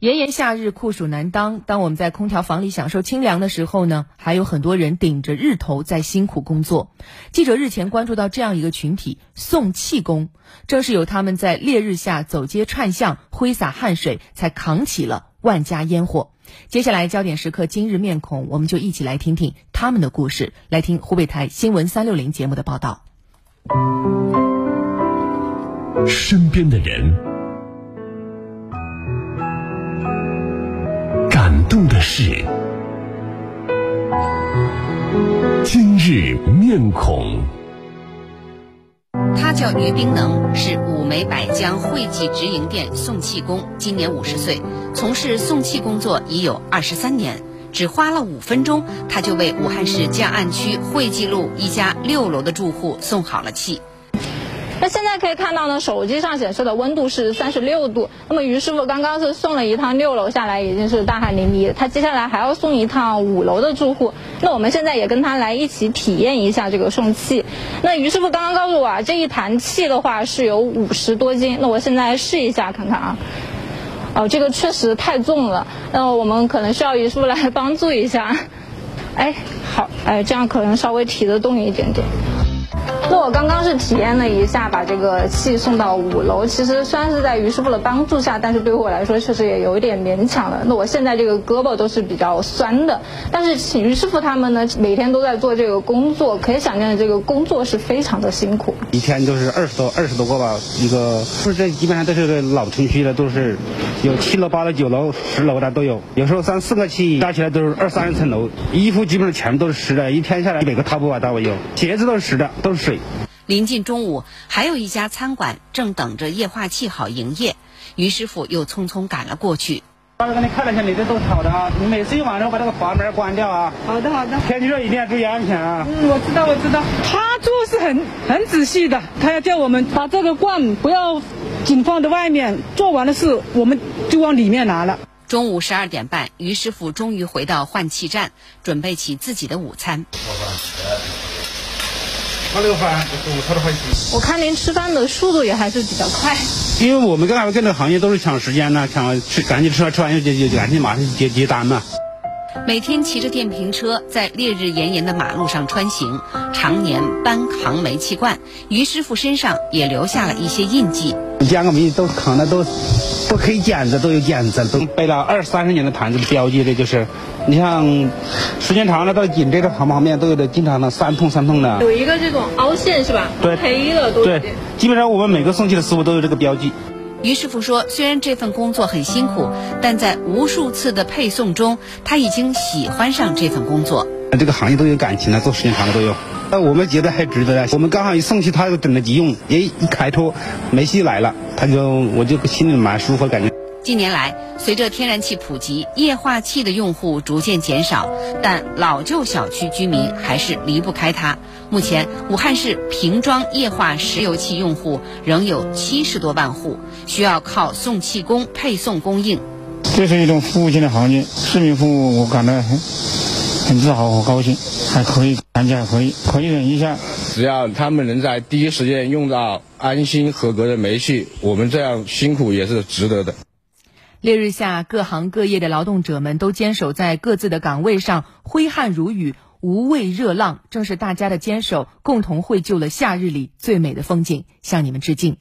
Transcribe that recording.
炎炎夏日酷暑难当，当我们在空调房里享受清凉的时候呢，还有很多人顶着日头在辛苦工作。记者日前关注到这样一个群体——送气工，正是有他们在烈日下走街串巷，挥洒汗水，才扛起了万家烟火。接下来焦点时刻今日面孔，我们就一起来听听他们的故事，来听湖北台新闻三六零节目的报道。身边的人。动的是今日面孔。他叫于冰能，是五梅百江汇济直营店送气工，今年五十岁，从事送气工作已有二十三年。只花了五分钟，他就为武汉市江岸区汇济路一家六楼的住户送好了气。那现在可以看到呢，手机上显示的温度是三十六度。那么于师傅刚刚是送了一趟六楼下来，已经是大汗淋漓。他接下来还要送一趟五楼的住户。那我们现在也跟他来一起体验一下这个送气。那于师傅刚刚告诉我啊，这一坛气的话是有五十多斤。那我现在试一下看看啊。哦，这个确实太重了。那我们可能需要于师傅来帮助一下。哎，好，哎，这样可能稍微提得动一点点。我刚刚是体验了一下，把这个气送到五楼。其实虽然是在于师傅的帮助下，但是对我来说确实也有一点勉强了。那我现在这个胳膊都是比较酸的，但是于师傅他们呢，每天都在做这个工作，可以想见这个工作是非常的辛苦。一天都是二十多二十多个吧，一个不是这基本上都是老城区的，都是有七楼、八楼、九楼、十楼的都有。有时候三四个气加起来都是二三十层楼，衣服基本上全部都是湿的，一天下来每个踏步啊都有，鞋子都是湿的，都是水。临近中午，还有一家餐馆正等着液化气好营业，于师傅又匆匆赶了过去。我给你看了一下，你的都是好的啊！你每次用完之后把这个阀门关掉啊！好的好的。天气热一定要注意安全啊！嗯，我知道我知道。他做是很很仔细的，他要叫我们把这个罐不要紧放在外面，做完的事我们就往里面拿了。中午十二点半，于师傅终于回到换气站，准备起自己的午餐。他那个饭，他的我看您吃饭的速度也还是比较快。因为我们跟他们跟这行业都是抢时间呢，抢吃赶紧吃完吃完就就赶紧马上接接单嘛。每天骑着电瓶车在烈日炎炎的马路上穿行，常年搬扛煤气罐，于师傅身上也留下了一些印记。两个煤都扛的都都黑剪子，都有剪子，都背了二三十年的坛子，标记的就是。你像时间长了，到紧这个旁旁边都有的，经常的酸痛酸痛的。有一个这种凹陷是吧？对，黑了都。对，基本上我们每个送气的师傅都有这个标记。于师傅说，虽然这份工作很辛苦，但在无数次的配送中，他已经喜欢上这份工作。这个行业都有感情了，做时间长了都有。那我们觉得还值得。我们刚好一送去，他就等着急用，哎，一开脱，煤气来了，他就我就心里蛮舒服，感觉。近年来，随着天然气普及，液化气的用户逐渐减少，但老旧小区居民还是离不开它。目前，武汉市瓶装液化石油气用户仍有七十多万户，需要靠送气工配送供应。这是一种服务性的行业，市民服务我感到很很自豪和高兴，还可以，感觉还可以，可以忍一下。只要他们能在第一时间用到安心合格的煤气，我们这样辛苦也是值得的。烈日下，各行各业的劳动者们都坚守在各自的岗位上，挥汗如雨，无畏热浪。正是大家的坚守，共同绘就了夏日里最美的风景。向你们致敬。